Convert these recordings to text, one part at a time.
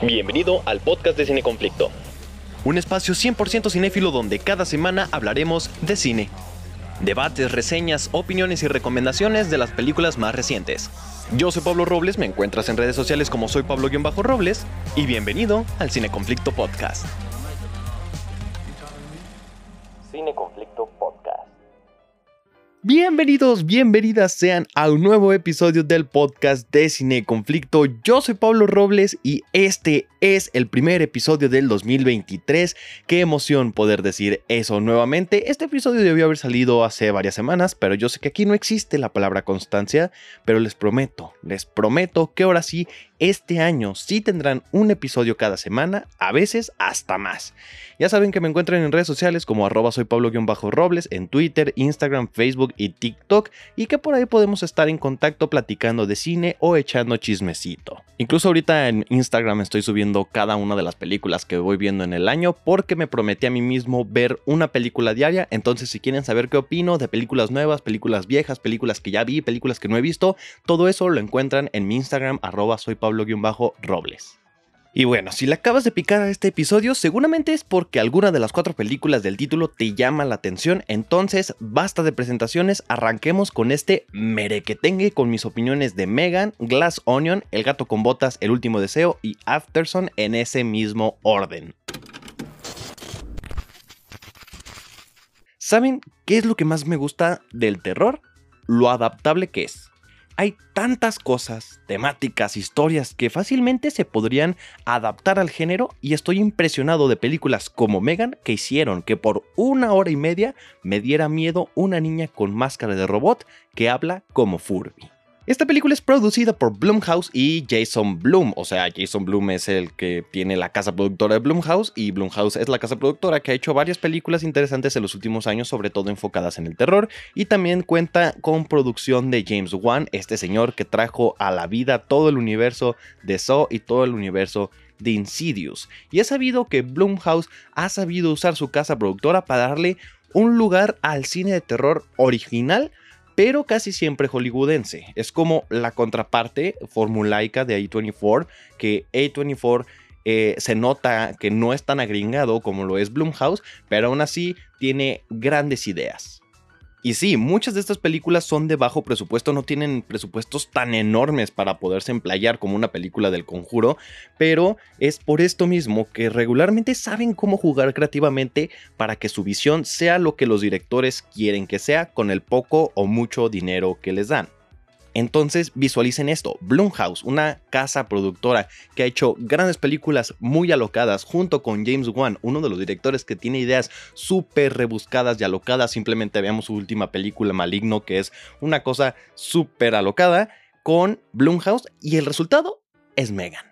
Bienvenido al podcast de Cine Conflicto. Un espacio 100% cinéfilo donde cada semana hablaremos de cine. Debates, reseñas, opiniones y recomendaciones de las películas más recientes. Yo soy Pablo Robles, me encuentras en redes sociales como soy Pablo-Robles y bienvenido al Cine Conflicto Podcast. Bienvenidos, bienvenidas sean a un nuevo episodio del podcast de Cine Conflicto. Yo soy Pablo Robles y este es el primer episodio del 2023. Qué emoción poder decir eso nuevamente. Este episodio debió haber salido hace varias semanas, pero yo sé que aquí no existe la palabra constancia, pero les prometo, les prometo que ahora sí este año sí tendrán un episodio cada semana, a veces hasta más. Ya saben que me encuentran en redes sociales como arroba soy Pablo-Robles en Twitter, Instagram, Facebook y TikTok y que por ahí podemos estar en contacto platicando de cine o echando chismecito. Incluso ahorita en Instagram estoy subiendo cada una de las películas que voy viendo en el año porque me prometí a mí mismo ver una película diaria, entonces si quieren saber qué opino de películas nuevas, películas viejas, películas que ya vi, películas que no he visto, todo eso lo encuentran en mi Instagram arroba soy Pablo-Robles. Y bueno, si le acabas de picar a este episodio, seguramente es porque alguna de las cuatro películas del título te llama la atención, entonces basta de presentaciones, arranquemos con este merequetengue con mis opiniones de Megan, Glass Onion, El gato con botas, El último deseo y Afterson en ese mismo orden. ¿Saben qué es lo que más me gusta del terror? Lo adaptable que es hay tantas cosas, temáticas, historias que fácilmente se podrían adaptar al género y estoy impresionado de películas como Megan que hicieron que por una hora y media me diera miedo una niña con máscara de robot que habla como Furby. Esta película es producida por Blumhouse y Jason Blum, o sea, Jason Blum es el que tiene la casa productora de Blumhouse y Blumhouse es la casa productora que ha hecho varias películas interesantes en los últimos años, sobre todo enfocadas en el terror, y también cuenta con producción de James Wan, este señor que trajo a la vida todo el universo de Saw y todo el universo de Insidious. Y he sabido que Blumhouse ha sabido usar su casa productora para darle un lugar al cine de terror original pero casi siempre hollywoodense. Es como la contraparte formulaica de A24, que A24 eh, se nota que no es tan agringado como lo es Blumhouse, pero aún así tiene grandes ideas. Y sí, muchas de estas películas son de bajo presupuesto, no tienen presupuestos tan enormes para poderse emplayar como una película del conjuro, pero es por esto mismo que regularmente saben cómo jugar creativamente para que su visión sea lo que los directores quieren que sea con el poco o mucho dinero que les dan. Entonces visualicen esto, Blumhouse, una casa productora que ha hecho grandes películas muy alocadas junto con James Wan, uno de los directores que tiene ideas súper rebuscadas y alocadas, simplemente veamos su última película Maligno que es una cosa súper alocada con Blumhouse y el resultado es Megan.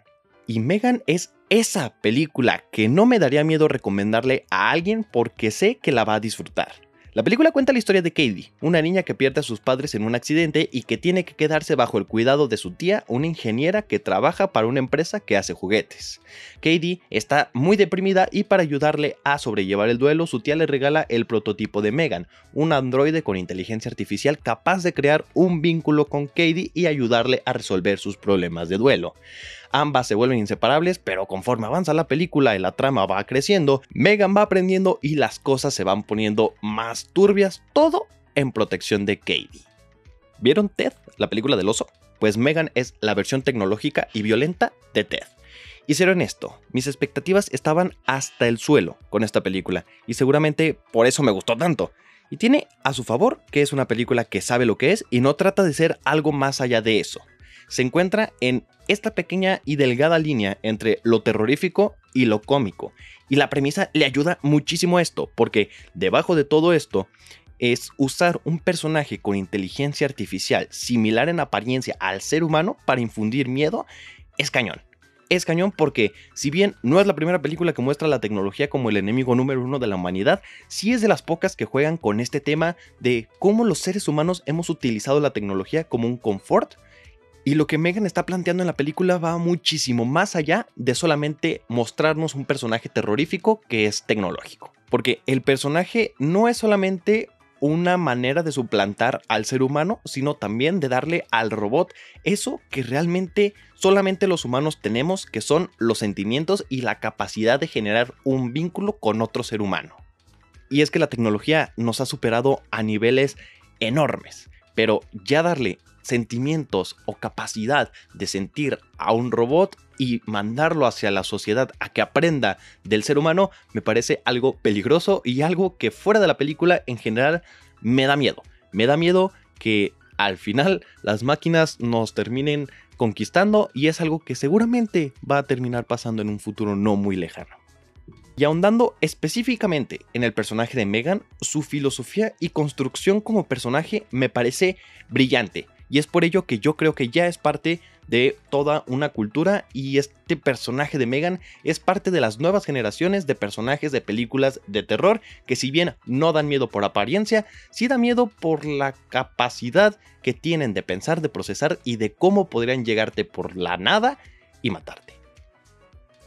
Y Megan es esa película que no me daría miedo recomendarle a alguien porque sé que la va a disfrutar. La película cuenta la historia de Katie, una niña que pierde a sus padres en un accidente y que tiene que quedarse bajo el cuidado de su tía, una ingeniera que trabaja para una empresa que hace juguetes. Katie está muy deprimida y para ayudarle a sobrellevar el duelo, su tía le regala el prototipo de Megan, un androide con inteligencia artificial capaz de crear un vínculo con Katie y ayudarle a resolver sus problemas de duelo. Ambas se vuelven inseparables, pero conforme avanza la película y la trama va creciendo, Megan va aprendiendo y las cosas se van poniendo más turbias, todo en protección de Katie. ¿Vieron Ted, la película del oso? Pues Megan es la versión tecnológica y violenta de Ted. Y ser honesto, mis expectativas estaban hasta el suelo con esta película, y seguramente por eso me gustó tanto. Y tiene a su favor que es una película que sabe lo que es y no trata de ser algo más allá de eso se encuentra en esta pequeña y delgada línea entre lo terrorífico y lo cómico. Y la premisa le ayuda muchísimo a esto, porque debajo de todo esto es usar un personaje con inteligencia artificial similar en apariencia al ser humano para infundir miedo, es cañón. Es cañón porque, si bien no es la primera película que muestra la tecnología como el enemigo número uno de la humanidad, sí es de las pocas que juegan con este tema de cómo los seres humanos hemos utilizado la tecnología como un confort y lo que Megan está planteando en la película va muchísimo más allá de solamente mostrarnos un personaje terrorífico que es tecnológico. Porque el personaje no es solamente una manera de suplantar al ser humano, sino también de darle al robot eso que realmente solamente los humanos tenemos, que son los sentimientos y la capacidad de generar un vínculo con otro ser humano. Y es que la tecnología nos ha superado a niveles enormes, pero ya darle sentimientos o capacidad de sentir a un robot y mandarlo hacia la sociedad a que aprenda del ser humano me parece algo peligroso y algo que fuera de la película en general me da miedo. Me da miedo que al final las máquinas nos terminen conquistando y es algo que seguramente va a terminar pasando en un futuro no muy lejano. Y ahondando específicamente en el personaje de Megan, su filosofía y construcción como personaje me parece brillante. Y es por ello que yo creo que ya es parte de toda una cultura y este personaje de Megan es parte de las nuevas generaciones de personajes de películas de terror que si bien no dan miedo por apariencia, sí da miedo por la capacidad que tienen de pensar, de procesar y de cómo podrían llegarte por la nada y matarte.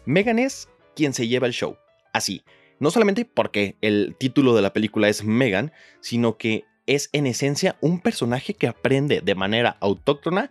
Megan es quien se lleva el show, así, no solamente porque el título de la película es Megan, sino que es en esencia un personaje que aprende de manera autóctona,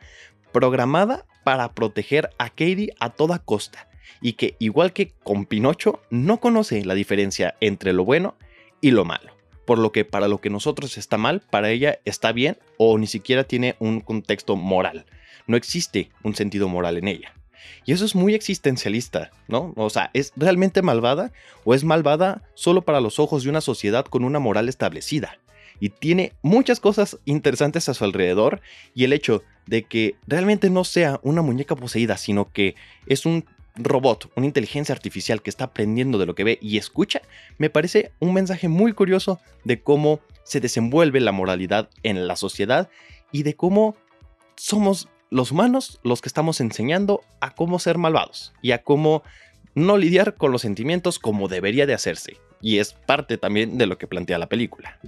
programada para proteger a Katie a toda costa, y que igual que con Pinocho, no conoce la diferencia entre lo bueno y lo malo. Por lo que para lo que nosotros está mal, para ella está bien o ni siquiera tiene un contexto moral. No existe un sentido moral en ella. Y eso es muy existencialista, ¿no? O sea, ¿es realmente malvada o es malvada solo para los ojos de una sociedad con una moral establecida? y tiene muchas cosas interesantes a su alrededor y el hecho de que realmente no sea una muñeca poseída, sino que es un robot, una inteligencia artificial que está aprendiendo de lo que ve y escucha, me parece un mensaje muy curioso de cómo se desenvuelve la moralidad en la sociedad y de cómo somos los humanos los que estamos enseñando a cómo ser malvados y a cómo no lidiar con los sentimientos como debería de hacerse. Y es parte también de lo que plantea la película.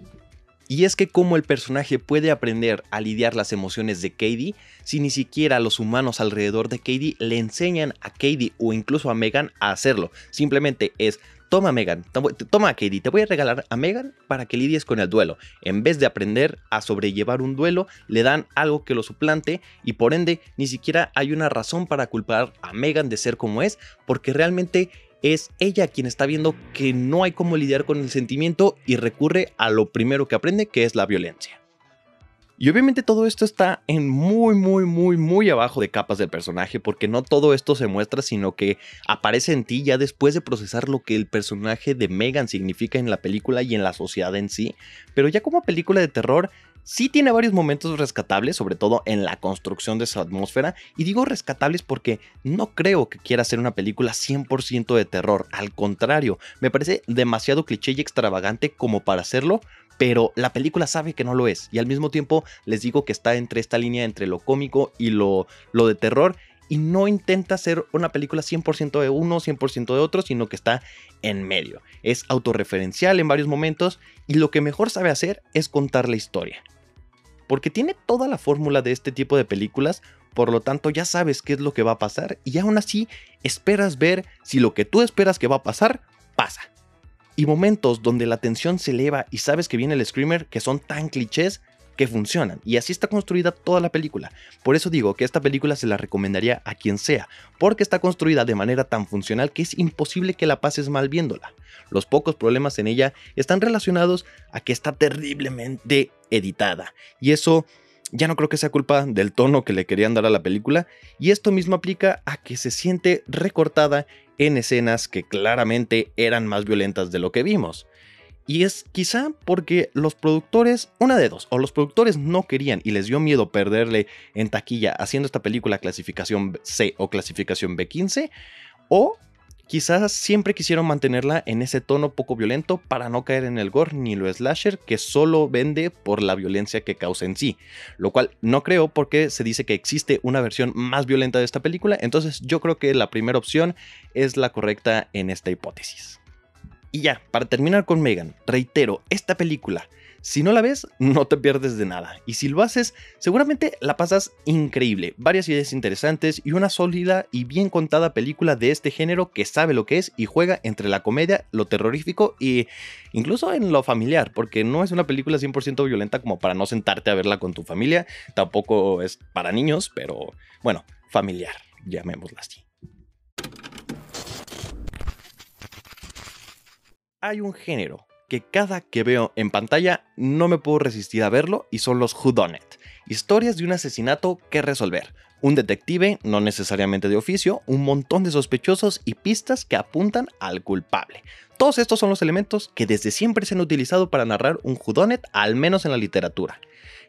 Y es que cómo el personaje puede aprender a lidiar las emociones de Katie si ni siquiera los humanos alrededor de Katie le enseñan a Katie o incluso a Megan a hacerlo. Simplemente es, toma Megan, toma Katie, te voy a regalar a Megan para que lidies con el duelo. En vez de aprender a sobrellevar un duelo, le dan algo que lo suplante y por ende ni siquiera hay una razón para culpar a Megan de ser como es, porque realmente es ella quien está viendo que no hay cómo lidiar con el sentimiento y recurre a lo primero que aprende, que es la violencia. Y obviamente todo esto está en muy, muy, muy, muy abajo de capas del personaje, porque no todo esto se muestra, sino que aparece en ti ya después de procesar lo que el personaje de Megan significa en la película y en la sociedad en sí. Pero ya como película de terror, Sí tiene varios momentos rescatables, sobre todo en la construcción de su atmósfera, y digo rescatables porque no creo que quiera hacer una película 100% de terror, al contrario, me parece demasiado cliché y extravagante como para hacerlo, pero la película sabe que no lo es, y al mismo tiempo les digo que está entre esta línea entre lo cómico y lo, lo de terror, y no intenta hacer una película 100% de uno, 100% de otro, sino que está en medio. Es autorreferencial en varios momentos y lo que mejor sabe hacer es contar la historia. Porque tiene toda la fórmula de este tipo de películas, por lo tanto ya sabes qué es lo que va a pasar y aún así esperas ver si lo que tú esperas que va a pasar pasa. Y momentos donde la tensión se eleva y sabes que viene el screamer que son tan clichés que funcionan. Y así está construida toda la película. Por eso digo que esta película se la recomendaría a quien sea, porque está construida de manera tan funcional que es imposible que la pases mal viéndola. Los pocos problemas en ella están relacionados a que está terriblemente editada. Y eso ya no creo que sea culpa del tono que le querían dar a la película, y esto mismo aplica a que se siente recortada en escenas que claramente eran más violentas de lo que vimos. Y es quizá porque los productores, una de dos, o los productores no querían y les dio miedo perderle en taquilla haciendo esta película clasificación C o clasificación B15, o quizás siempre quisieron mantenerla en ese tono poco violento para no caer en el gore ni lo slasher que solo vende por la violencia que causa en sí, lo cual no creo porque se dice que existe una versión más violenta de esta película, entonces yo creo que la primera opción es la correcta en esta hipótesis. Y ya, para terminar con Megan, reitero, esta película Si no la ves, no te pierdes de nada. Y si lo haces, seguramente la pasas increíble. Varias ideas interesantes y una sólida y bien contada película de este género que sabe lo que es y juega entre la comedia, lo terrorífico y incluso en lo familiar, porque no es una película 100% violenta como para no sentarte a verla con tu familia. Tampoco es para niños, pero bueno, familiar, llamémosla así. Hay un género que cada que veo en pantalla no me puedo resistir a verlo y son los Whodunit. Historias de un asesinato que resolver. Un detective, no necesariamente de oficio, un montón de sospechosos y pistas que apuntan al culpable. Todos estos son los elementos que desde siempre se han utilizado para narrar un Whodunit, al menos en la literatura.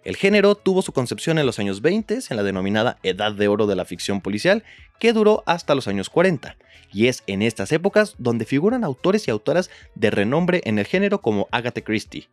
El género tuvo su concepción en los años 20, en la denominada Edad de Oro de la ficción policial, que duró hasta los años 40, y es en estas épocas donde figuran autores y autoras de renombre en el género como Agatha Christie.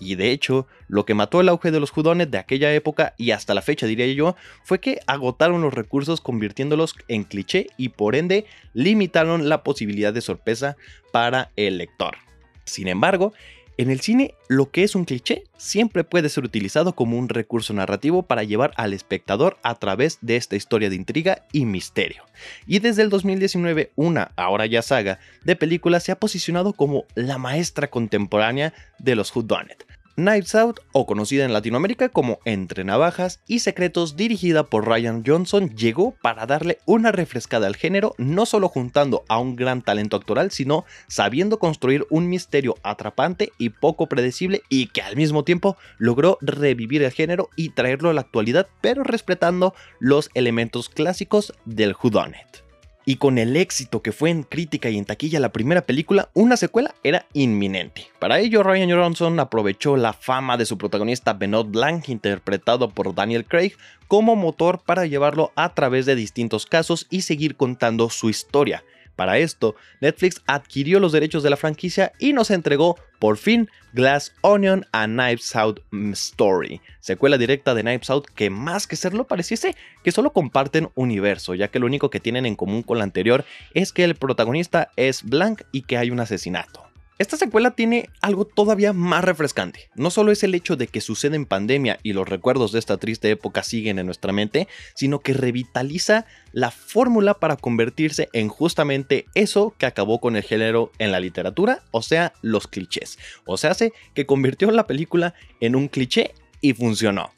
Y de hecho, lo que mató el auge de los judones de aquella época y hasta la fecha diría yo, fue que agotaron los recursos convirtiéndolos en cliché y por ende limitaron la posibilidad de sorpresa para el lector. Sin embargo, en el cine, lo que es un cliché siempre puede ser utilizado como un recurso narrativo para llevar al espectador a través de esta historia de intriga y misterio. Y desde el 2019, una, ahora ya saga, de películas se ha posicionado como la maestra contemporánea de los whodunit, Knives Out, o conocida en Latinoamérica como Entre Navajas y Secretos, dirigida por Ryan Johnson, llegó para darle una refrescada al género, no solo juntando a un gran talento actoral, sino sabiendo construir un misterio atrapante y poco predecible y que al mismo tiempo logró revivir el género y traerlo a la actualidad, pero respetando los elementos clásicos del whodunit y con el éxito que fue en crítica y en taquilla la primera película, una secuela era inminente. Para ello, Ryan Johnson aprovechó la fama de su protagonista Benoit Blanc, interpretado por Daniel Craig, como motor para llevarlo a través de distintos casos y seguir contando su historia. Para esto, Netflix adquirió los derechos de la franquicia y nos entregó, por fin, Glass Onion a Knives Out Story, secuela directa de Knives Out que más que serlo pareciese que solo comparten universo, ya que lo único que tienen en común con la anterior es que el protagonista es Blank y que hay un asesinato. Esta secuela tiene algo todavía más refrescante. No solo es el hecho de que sucede en pandemia y los recuerdos de esta triste época siguen en nuestra mente, sino que revitaliza la fórmula para convertirse en justamente eso que acabó con el género en la literatura, o sea, los clichés. O sea, hace que convirtió la película en un cliché y funcionó.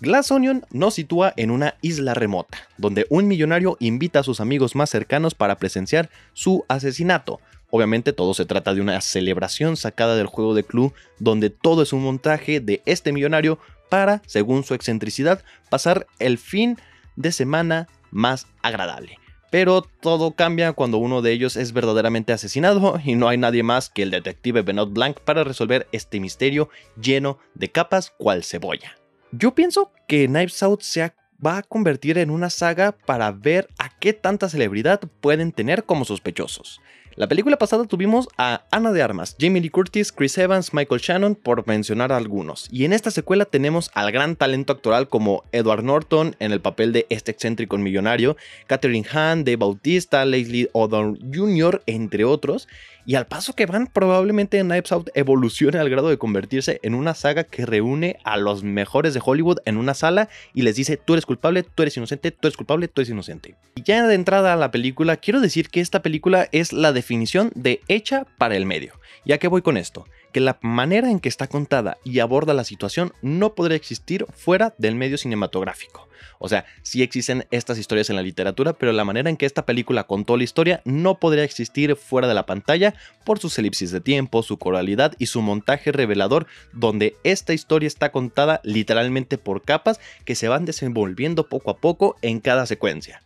Glass Onion nos sitúa en una isla remota, donde un millonario invita a sus amigos más cercanos para presenciar su asesinato. Obviamente todo se trata de una celebración sacada del juego de club, donde todo es un montaje de este millonario para, según su excentricidad, pasar el fin de semana más agradable. Pero todo cambia cuando uno de ellos es verdaderamente asesinado y no hay nadie más que el detective Benoit Blanc para resolver este misterio lleno de capas cual cebolla. Yo pienso que Knives Out se va a convertir en una saga para ver a qué tanta celebridad pueden tener como sospechosos. La película pasada tuvimos a Ana de Armas, Jamie Lee Curtis, Chris Evans, Michael Shannon, por mencionar algunos. Y en esta secuela tenemos al gran talento actoral como Edward Norton en el papel de este excéntrico millonario, Catherine Hahn, Dave Bautista, Leslie Odom Jr., entre otros. Y al paso que van, probablemente Knives Out evolucione al grado de convertirse en una saga que reúne a los mejores de Hollywood en una sala y les dice, tú eres culpable, tú eres inocente, tú eres culpable, tú eres inocente. Y ya de entrada a la película, quiero decir que esta película es la definición de hecha para el medio. ¿Ya que voy con esto? Que la manera en que está contada y aborda la situación no podría existir fuera del medio cinematográfico. O sea, sí existen estas historias en la literatura, pero la manera en que esta película contó la historia no podría existir fuera de la pantalla por sus elipsis de tiempo, su coralidad y su montaje revelador, donde esta historia está contada literalmente por capas que se van desenvolviendo poco a poco en cada secuencia.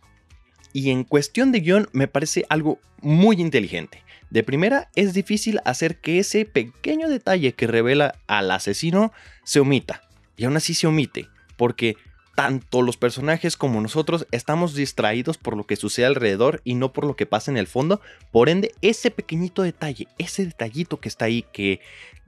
Y en cuestión de guion me parece algo muy inteligente. De primera, es difícil hacer que ese pequeño detalle que revela al asesino se omita. Y aún así se omite, porque tanto los personajes como nosotros estamos distraídos por lo que sucede alrededor y no por lo que pasa en el fondo. Por ende, ese pequeñito detalle, ese detallito que está ahí, que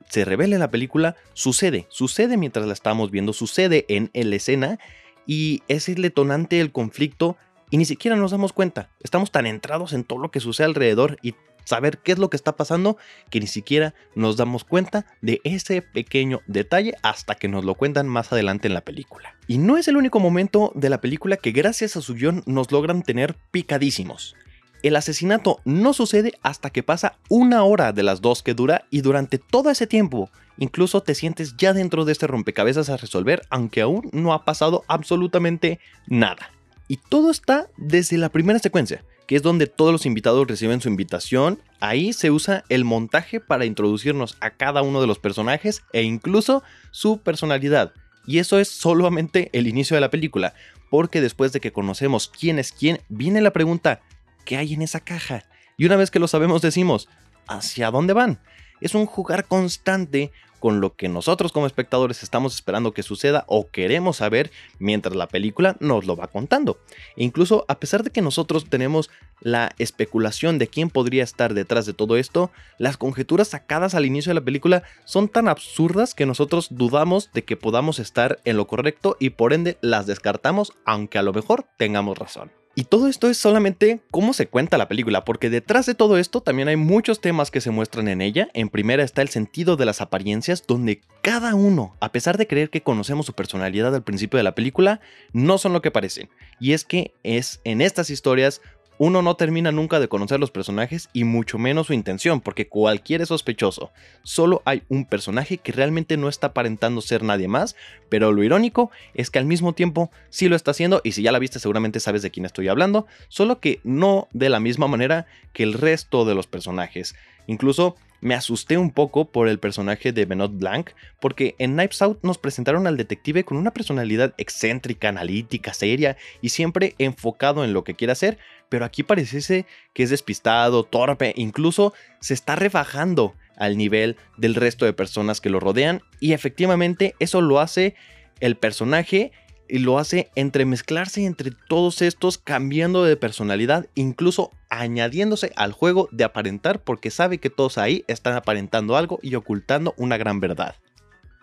se revela en la película, sucede, sucede mientras la estamos viendo, sucede en la escena y es el detonante del conflicto y ni siquiera nos damos cuenta. Estamos tan entrados en todo lo que sucede alrededor y saber qué es lo que está pasando que ni siquiera nos damos cuenta de ese pequeño detalle hasta que nos lo cuentan más adelante en la película. Y no es el único momento de la película que gracias a su guion nos logran tener picadísimos. El asesinato no sucede hasta que pasa una hora de las dos que dura y durante todo ese tiempo incluso te sientes ya dentro de este rompecabezas a resolver aunque aún no ha pasado absolutamente nada. Y todo está desde la primera secuencia, que es donde todos los invitados reciben su invitación. Ahí se usa el montaje para introducirnos a cada uno de los personajes e incluso su personalidad. Y eso es solamente el inicio de la película, porque después de que conocemos quién es quién, viene la pregunta, qué hay en esa caja. Y una vez que lo sabemos decimos, ¿hacia dónde van? Es un jugar constante con lo que nosotros como espectadores estamos esperando que suceda o queremos saber mientras la película nos lo va contando. E incluso a pesar de que nosotros tenemos la especulación de quién podría estar detrás de todo esto, las conjeturas sacadas al inicio de la película son tan absurdas que nosotros dudamos de que podamos estar en lo correcto y por ende las descartamos aunque a lo mejor tengamos razón. Y todo esto es solamente cómo se cuenta la película, porque detrás de todo esto también hay muchos temas que se muestran en ella. En primera está el sentido de las apariencias, donde cada uno, a pesar de creer que conocemos su personalidad al principio de la película, no son lo que parecen. Y es que es en estas historias uno no termina nunca de conocer los personajes y mucho menos su intención, porque cualquiera es sospechoso. Solo hay un personaje que realmente no está aparentando ser nadie más, pero lo irónico es que al mismo tiempo sí lo está haciendo y si ya la viste seguramente sabes de quién estoy hablando, solo que no de la misma manera que el resto de los personajes. Incluso me asusté un poco por el personaje de Benoit Blanc, porque en Knives Out nos presentaron al detective con una personalidad excéntrica, analítica, seria y siempre enfocado en lo que quiere hacer, pero aquí parece que es despistado, torpe, incluso se está rebajando al nivel del resto de personas que lo rodean y efectivamente eso lo hace el personaje y lo hace entremezclarse entre todos estos, cambiando de personalidad, incluso añadiéndose al juego de aparentar porque sabe que todos ahí están aparentando algo y ocultando una gran verdad.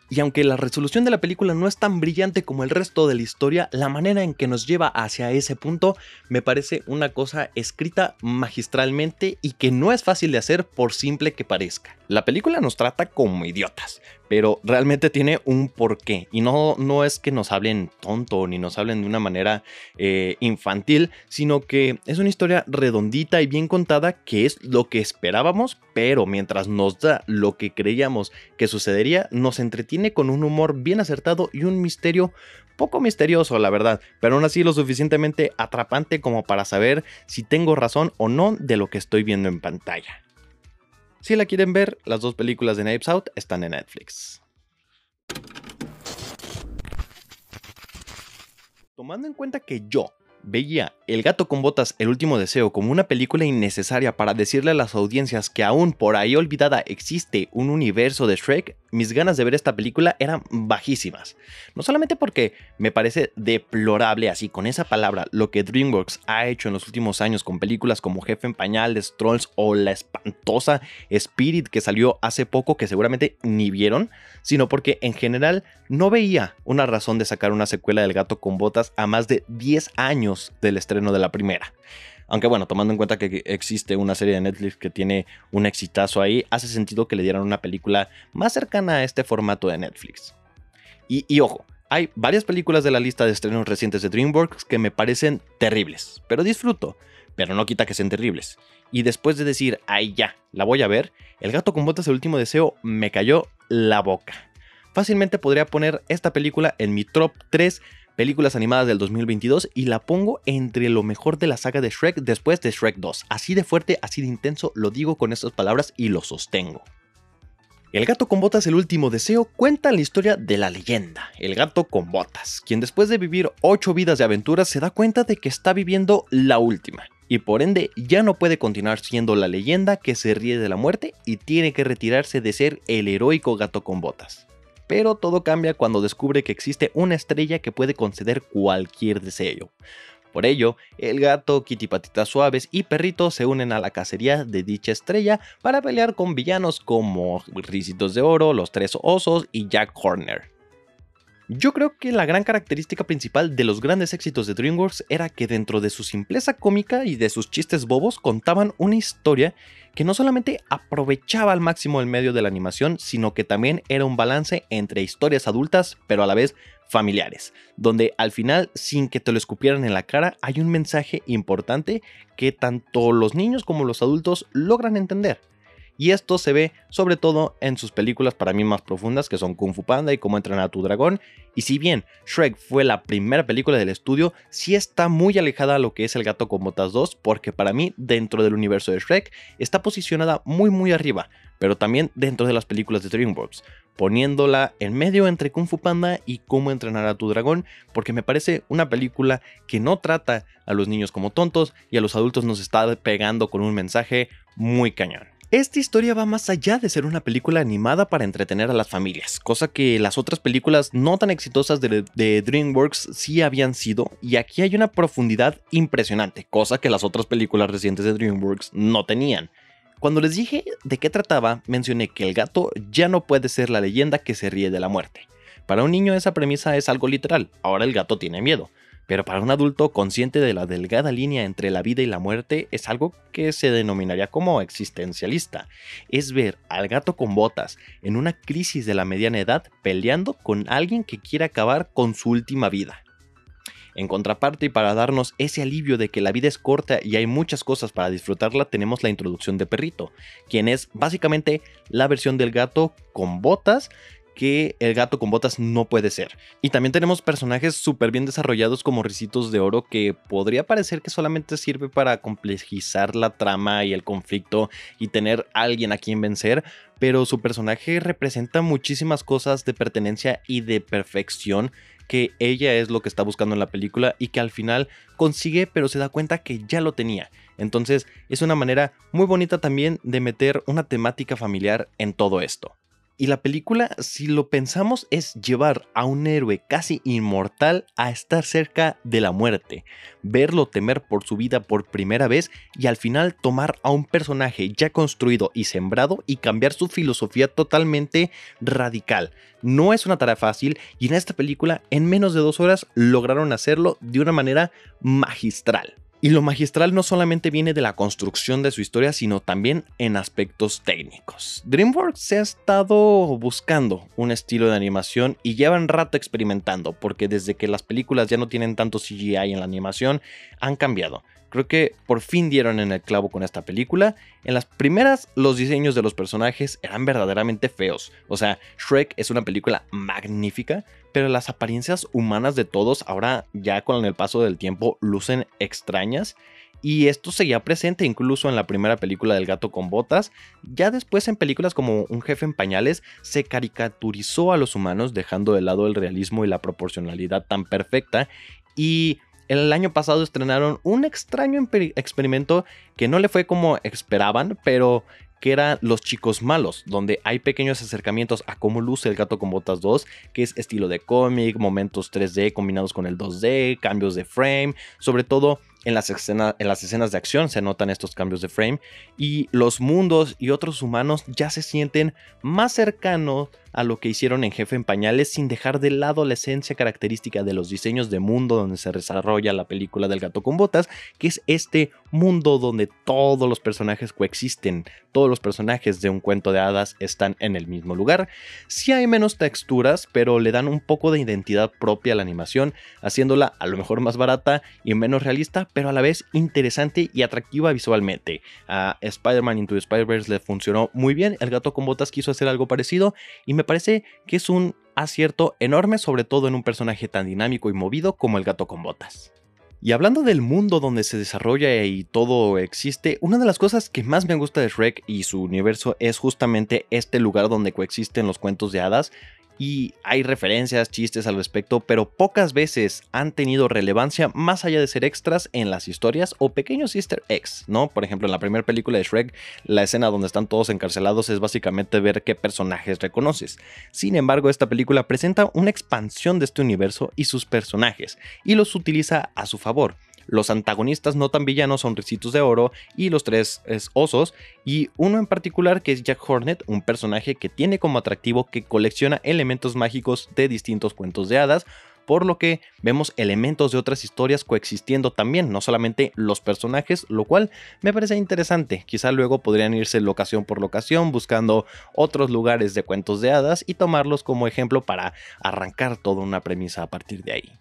Y aunque la resolución de la película no es tan brillante como el resto de la historia, la manera en que nos lleva hacia ese punto me parece una cosa escrita magistralmente y que no es fácil de hacer por simple que parezca. La película nos trata como idiotas, pero realmente tiene un porqué. Y no, no es que nos hablen tonto ni nos hablen de una manera eh, infantil, sino que es una historia redondita y bien contada que es lo que esperábamos, pero mientras nos da lo que creíamos que sucedería, nos entretiene con un humor bien acertado y un misterio poco misterioso, la verdad, pero aún así lo suficientemente atrapante como para saber si tengo razón o no de lo que estoy viendo en pantalla. Si la quieren ver, las dos películas de Knives Out están en Netflix. Tomando en cuenta que yo veía El gato con botas, el último deseo como una película innecesaria para decirle a las audiencias que aún por ahí olvidada existe un universo de Shrek, mis ganas de ver esta película eran bajísimas. No solamente porque me parece deplorable así con esa palabra lo que DreamWorks ha hecho en los últimos años con películas como Jefe en Pañales, Trolls o la espantosa Spirit que salió hace poco que seguramente ni vieron, sino porque en general no veía una razón de sacar una secuela del gato con botas a más de 10 años del estreno de la primera. Aunque bueno, tomando en cuenta que existe una serie de Netflix que tiene un exitazo ahí, hace sentido que le dieran una película más cercana a este formato de Netflix. Y, ojo, hay varias películas de la lista de estrenos recientes de DreamWorks que me parecen terribles, pero disfruto, pero no quita que sean terribles. Y después de decir, ay ya, la voy a ver, El gato con botas, el último deseo, me cayó la boca. Fácilmente podría poner esta película en mi top 3 películas animadas del 2022 y la pongo entre lo mejor de la saga de Shrek después de Shrek 2. Así de fuerte, así de intenso, lo digo con estas palabras y lo sostengo. El gato con botas, el último deseo, cuenta la historia de la leyenda, el gato con botas, quien después de vivir 8 vidas de aventuras se da cuenta de que está viviendo la última, y por ende ya no puede continuar siendo la leyenda que se ríe de la muerte y tiene que retirarse de ser el heroico gato con botas pero todo cambia cuando descubre que existe una estrella que puede conceder cualquier deseo. Por ello, el gato, Kitty Patitas Suaves y Perrito se unen a la cacería de dicha estrella para pelear con villanos como Ricitos de Oro, Los Tres Osos y Jack Horner. Yo creo que la gran característica principal de los grandes éxitos de DreamWorks era que dentro de su simpleza cómica y de sus chistes bobos contaban una historia que no solamente aprovechaba al máximo el medio de la animación, sino que también era un balance entre historias adultas, pero a la vez familiares, donde al final, sin que te lo escupieran en la cara, hay un mensaje importante que tanto los niños como los adultos logran entender. Y esto se ve sobre todo en sus películas para mí más profundas, que son Kung Fu Panda y Cómo entrenar a tu dragón. Y si bien Shrek fue la primera película del estudio, sí está muy alejada a lo que es El gato con botas 2, porque para mí dentro del universo de Shrek está posicionada muy muy arriba, pero también dentro de las películas de DreamWorks, poniéndola en medio entre Kung Fu Panda y Cómo entrenar a tu dragón, porque me parece una película que no trata a los niños como tontos y a los adultos nos está pegando con un mensaje muy cañón. Esta historia va más allá de ser una película animada para entretener a las familias, cosa que las otras películas no tan exitosas de, DreamWorks sí habían sido, y aquí hay una profundidad impresionante, cosa que las otras películas recientes de DreamWorks no tenían. Cuando les dije de qué trataba, mencioné que el gato ya no puede ser la leyenda que se ríe de la muerte. Para un niño esa premisa es algo literal, ahora el gato tiene miedo. Pero para un adulto consciente de la delgada línea entre la vida y la muerte es algo que se denominaría como existencialista. Es ver al gato con botas en una crisis de la mediana edad peleando con alguien que quiere acabar con su última vida. En contraparte y para darnos ese alivio de que la vida es corta y hay muchas cosas para disfrutarla, tenemos la introducción de Perrito, quien es básicamente la versión del gato con botas que el gato con botas no puede ser. Y también tenemos personajes súper bien desarrollados como Ricitos de Oro que podría parecer que solamente sirve para complejizar la trama y el conflicto y tener a alguien a quien vencer, pero su personaje representa muchísimas cosas de pertenencia y de perfección que ella es lo que está buscando en la película y que al final consigue pero se da cuenta que ya lo tenía. Entonces es una manera muy bonita también de meter una temática familiar en todo esto. Y la película, si lo pensamos, es llevar a un héroe casi inmortal a estar cerca de la muerte, verlo temer por su vida por primera vez y al final tomar a un personaje ya construido y sembrado y cambiar su filosofía totalmente radical. No es una tarea fácil y en esta película en menos de dos horas lograron hacerlo de una manera magistral. Y lo magistral no solamente viene de la construcción de su historia, sino también en aspectos técnicos. DreamWorks se ha estado buscando un estilo de animación y llevan rato experimentando, porque desde que las películas ya no tienen tanto CGI en la animación, han cambiado. Creo que por fin dieron en el clavo con esta película. En las primeras, los diseños de los personajes eran verdaderamente feos. O sea, Shrek es una película magnífica, pero las apariencias humanas de todos ahora ya con el paso del tiempo lucen extrañas. Y esto seguía presente incluso en la primera película del gato con botas. Ya después en películas como Un jefe en pañales se caricaturizó a los humanos dejando de lado el realismo y la proporcionalidad tan perfecta. Y el año pasado estrenaron un extraño experimento que no le fue como esperaban, pero que era Los Chicos Malos, donde hay pequeños acercamientos a cómo luce el gato con botas 2, que es estilo de cómic, momentos 3D combinados con el 2D, cambios de frame, sobre todo en las, en las escenas de acción se notan estos cambios de frame y los mundos y otros humanos ya se sienten más cercanos a lo que hicieron en Jefe en Pañales sin dejar de lado la esencia característica de los diseños de mundo donde se desarrolla la película del gato con botas, que es este mundo donde todos los personajes coexisten, todos los personajes de un cuento de hadas están en el mismo lugar. Sí hay menos texturas, pero le dan un poco de identidad propia a la animación, haciéndola a lo mejor más barata y menos realista, pero a la vez interesante y atractiva visualmente. A Spider-Man Into Spider-Verse le funcionó muy bien, el gato con botas quiso hacer algo parecido y me parece que es un acierto enorme, sobre todo en un personaje tan dinámico y movido como el gato con botas. Y hablando del mundo donde se desarrolla y todo existe, una de las cosas que más me gusta de Shrek y su universo es justamente este lugar donde coexisten los cuentos de hadas, y hay referencias, chistes al respecto, pero pocas veces han tenido relevancia más allá de ser extras en las historias o pequeños easter eggs, ¿no? Por ejemplo, en la primera película de Shrek, la escena donde están todos encarcelados es básicamente ver qué personajes reconoces. Sin embargo, esta película presenta una expansión de este universo y sus personajes, y los utiliza a su favor los antagonistas no tan villanos son Ricitos de Oro y los tres osos, y uno en particular que es Jack Hornet, un personaje que tiene como atractivo que colecciona elementos mágicos de distintos cuentos de hadas, por lo que vemos elementos de otras historias coexistiendo también, no solamente los personajes, lo cual me parece interesante. Quizá luego podrían irse locación por locación buscando otros lugares de cuentos de hadas y tomarlos como ejemplo para arrancar toda una premisa a partir de ahí.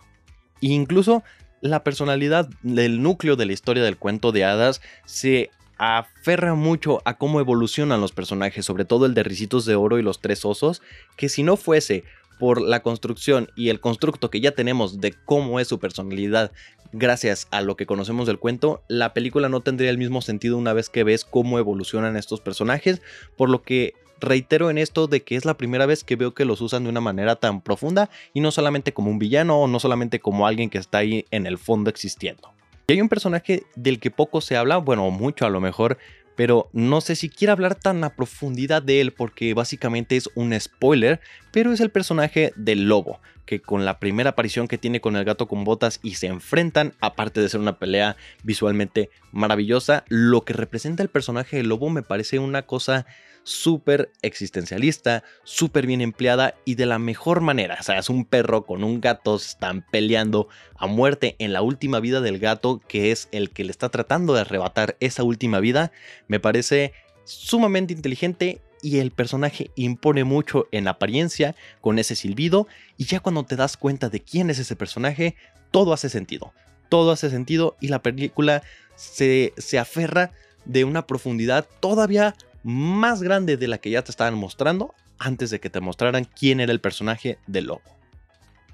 E incluso la personalidad del núcleo de la historia del cuento de hadas se aferra mucho a cómo evolucionan los personajes, sobre todo el de Ricitos de Oro y los Tres Osos, que si no fuese por la construcción y el constructo que ya tenemos de cómo es su personalidad gracias a lo que conocemos del cuento, la película no tendría el mismo sentido una vez que ves cómo evolucionan estos personajes, por lo que reitero en esto de que es la primera vez que veo que los usan de una manera tan profunda y no solamente como un villano o no solamente como alguien que está ahí en el fondo existiendo. Y hay un personaje del que poco se habla, bueno, mucho a lo mejor, pero no sé si quiero hablar tan a profundidad de él porque básicamente es un spoiler, pero es el personaje del lobo, que con la primera aparición que tiene con el gato con botas y se enfrentan, aparte de ser una pelea visualmente maravillosa, lo que representa el personaje del lobo me parece una cosa súper existencialista, súper bien empleada y de la mejor manera. O sea, es un perro con un gato, están peleando a muerte en la última vida del gato, que es el que le está tratando de arrebatar esa última vida. Me parece sumamente inteligente y el personaje impone mucho en apariencia con ese silbido y ya cuando te das cuenta de quién es ese personaje, todo hace sentido. Todo hace sentido y la película se, se aferra de una profundidad todavía más grande de la que ya te estaban mostrando antes de que te mostraran quién era el personaje del lobo.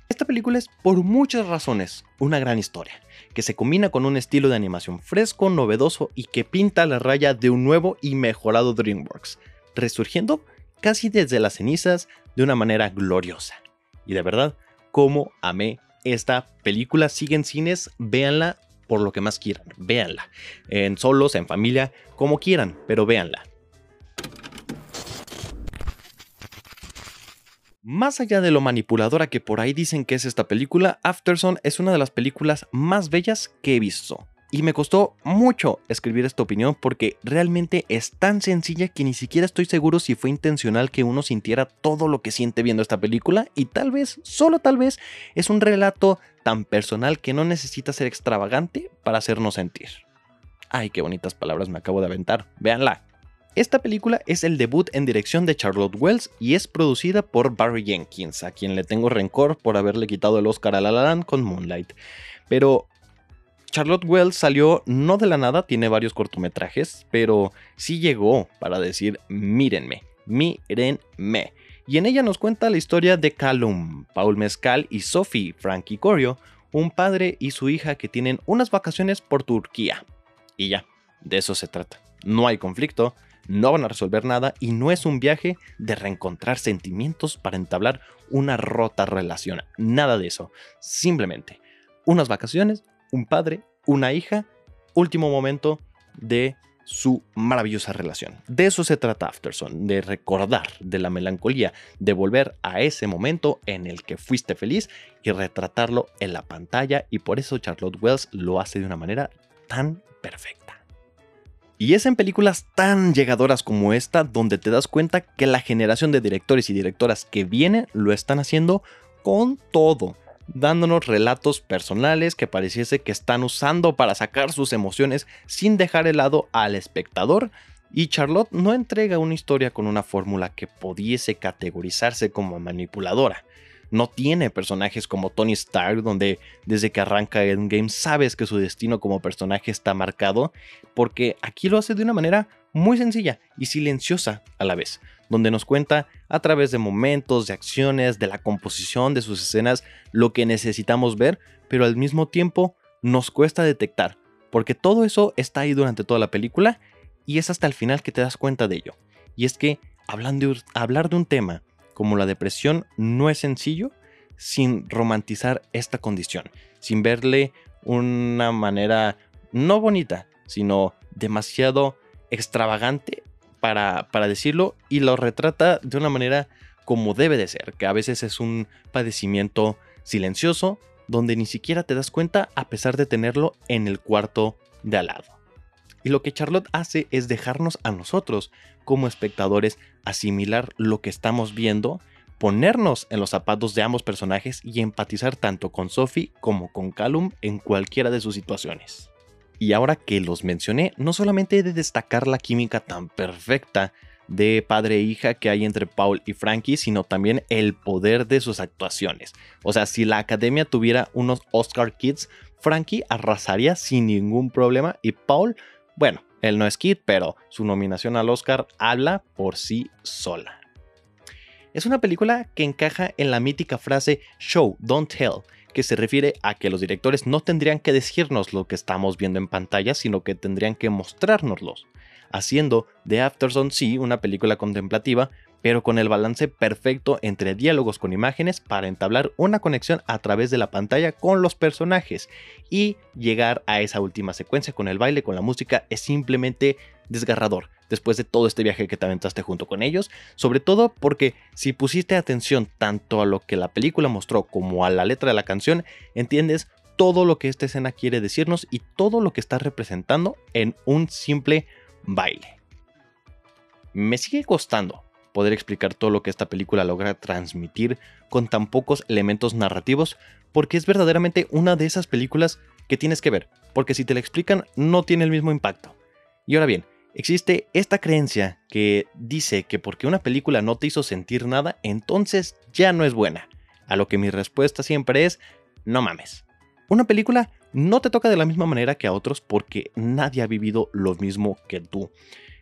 Esta película es por muchas razones una gran historia, que se combina con un estilo de animación fresco, novedoso y que pinta la raya de un nuevo y mejorado DreamWorks, resurgiendo casi desde las cenizas de una manera gloriosa. Y de verdad, como amé esta película, sigue en cines, véanla por lo que más quieran, véanla, en solos, en familia, como quieran, pero véanla. Más allá de lo manipuladora que por ahí dicen que es esta película, Afterson es una de las películas más bellas que he visto. Y me costó mucho escribir esta opinión porque realmente es tan sencilla que ni siquiera estoy seguro si fue intencional que uno sintiera todo lo que siente viendo esta película y tal vez, solo tal vez, es un relato tan personal que no necesita ser extravagante para hacernos sentir. Ay, qué bonitas palabras me acabo de aventar. Véanla. Esta película es el debut en dirección de Charlotte Wells y es producida por Barry Jenkins, a quien le tengo rencor por haberle quitado el Oscar a La La Land con Moonlight. Pero Charlotte Wells salió no de la nada, tiene varios cortometrajes, pero sí llegó para decir mírenme, mírenme. Y en ella nos cuenta la historia de Callum, Paul Mezcal y Sophie Frankie Corio, un padre y su hija que tienen unas vacaciones por Turquía. Y ya, de eso se trata. No hay conflicto, no van a resolver nada y no es un viaje de reencontrar sentimientos para entablar una rota relación. Nada de eso. Simplemente unas vacaciones, un padre, una hija, último momento de su maravillosa relación. De eso se trata Afterson, de recordar, de la melancolía, de volver a ese momento en el que fuiste feliz y retratarlo en la pantalla y por eso Charlotte Wells lo hace de una manera tan perfecta. Y es en películas tan llegadoras como esta donde te das cuenta que la generación de directores y directoras que vienen lo están haciendo con todo, dándonos relatos personales que pareciese que están usando para sacar sus emociones sin dejar de lado al espectador. Y Charlotte no entrega una historia con una fórmula que pudiese categorizarse como manipuladora no tiene personajes como Tony Stark, donde desde que arranca Endgame sabes que su destino como personaje está marcado, porque aquí lo hace de una manera muy sencilla y silenciosa a la vez, donde nos cuenta a través de momentos, de acciones, de la composición de sus escenas, lo que necesitamos ver, pero al mismo tiempo nos cuesta detectar, porque todo eso está ahí durante toda la película y es hasta el final que te das cuenta de ello. Y es que hablar de un tema como la depresión no es sencillo sin romantizar esta condición, sin verle una manera no bonita, sino demasiado extravagante para, para decirlo y lo retrata de una manera como debe de ser, que a veces es un padecimiento silencioso, donde ni siquiera te das cuenta a pesar de tenerlo en el cuarto de al lado. Y lo que Charlotte hace es dejarnos a nosotros, como espectadores, asimilar lo que estamos viendo, ponernos en los zapatos de ambos personajes y empatizar tanto con Sophie como con Callum en cualquiera de sus situaciones. Y ahora que los mencioné, no solamente he de destacar la química tan perfecta de padre e hija que hay entre Paul y Frankie, sino también el poder de sus actuaciones. O sea, si la academia tuviera unos Oscar Kids, Frankie arrasaría sin ningún problema y Paul, bueno, él no es Kid, pero su nominación al Oscar habla por sí sola. Es una película que encaja en la mítica frase Show, don't tell, que se refiere a que los directores no tendrían que decirnos lo que estamos viendo en pantalla, sino que tendrían que mostrárnoslos, haciendo de Afterson sí una película contemplativa, pero con el balance perfecto entre diálogos con imágenes para entablar una conexión a través de la pantalla con los personajes y llegar a esa última secuencia con el baile, con la música, es simplemente desgarrador después de todo este viaje que te aventaste junto con ellos, sobre todo porque si pusiste atención tanto a lo que la película mostró como a la letra de la canción, entiendes todo lo que esta escena quiere decirnos y todo lo que está representando en un simple baile. Me sigue costando poder explicar todo lo que esta película logra transmitir con tan pocos elementos narrativos, porque es verdaderamente una de esas películas que tienes que ver, porque si te la explican no tiene el mismo impacto. Y ahora bien, existe esta creencia que dice que porque una película no te hizo sentir nada, entonces ya no es buena. A lo que mi respuesta siempre es, no mames. Una película no te toca de la misma manera que a otros porque nadie ha vivido lo mismo que tú.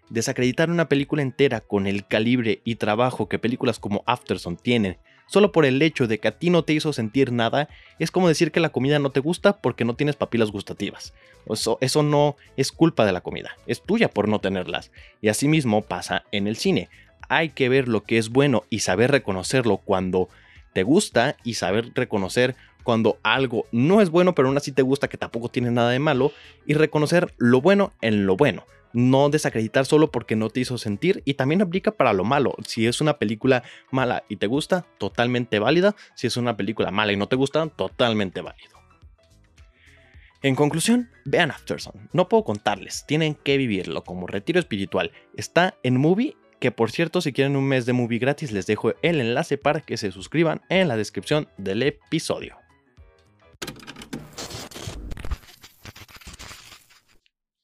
Desacreditar una película entera con el calibre y trabajo que películas como Afterson tienen, solo por el hecho de que a ti no te hizo sentir nada, es como decir que la comida no te gusta porque no tienes papilas gustativas. Eso, eso no es culpa de la comida, es tuya por no tenerlas. Y asimismo pasa en el cine. Hay que ver lo que es bueno y saber reconocerlo cuando te gusta y saber reconocer cuando algo no es bueno pero aún así te gusta que tampoco tiene nada de malo y reconocer lo bueno en lo bueno no desacreditar solo porque no te hizo sentir y también aplica para lo malo. Si es una película mala y te gusta, totalmente válida. Si es una película mala y no te gusta, totalmente válido. En conclusión, vean Afterson. No puedo contarles, tienen que vivirlo como retiro espiritual. Está en Movie, que por cierto, si quieren un mes de Movie gratis, les dejo el enlace para que se suscriban en la descripción del episodio.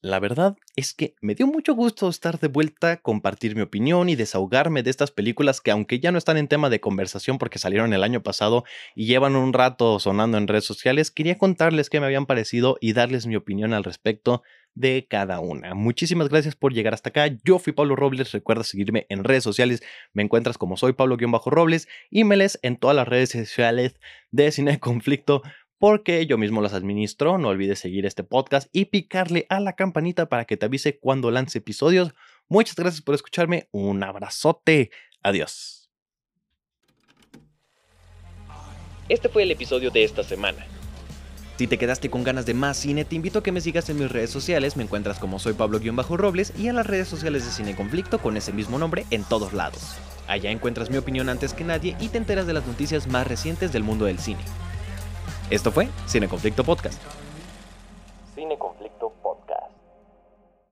La verdad es que me dio mucho gusto estar de vuelta, compartir mi opinión y desahogarme de estas películas que aunque ya no están en tema de conversación porque salieron el año pasado y llevan un rato sonando en redes sociales, quería contarles qué me habían parecido y darles mi opinión al respecto de cada una. Muchísimas gracias por llegar hasta acá. Yo fui Pablo Robles. Recuerda seguirme en redes sociales. Me encuentras como soy Pablo-Robles y me en todas las redes sociales de Cine Conflicto porque yo mismo las administro. No olvides seguir este podcast y picarle a la campanita para que te avise cuando lance episodios. Muchas gracias por escucharme. Un abrazote. Adiós. Este fue el episodio de esta semana. Si te quedaste con ganas de más cine, te invito a que me sigas en mis redes sociales. Me encuentras como soy Pablo-Robles y en las redes sociales de Cine Conflicto con ese mismo nombre en todos lados. Allá encuentras mi opinión antes que nadie y te enteras de las noticias más recientes del mundo del cine. Esto fue Cine Conflicto Podcast.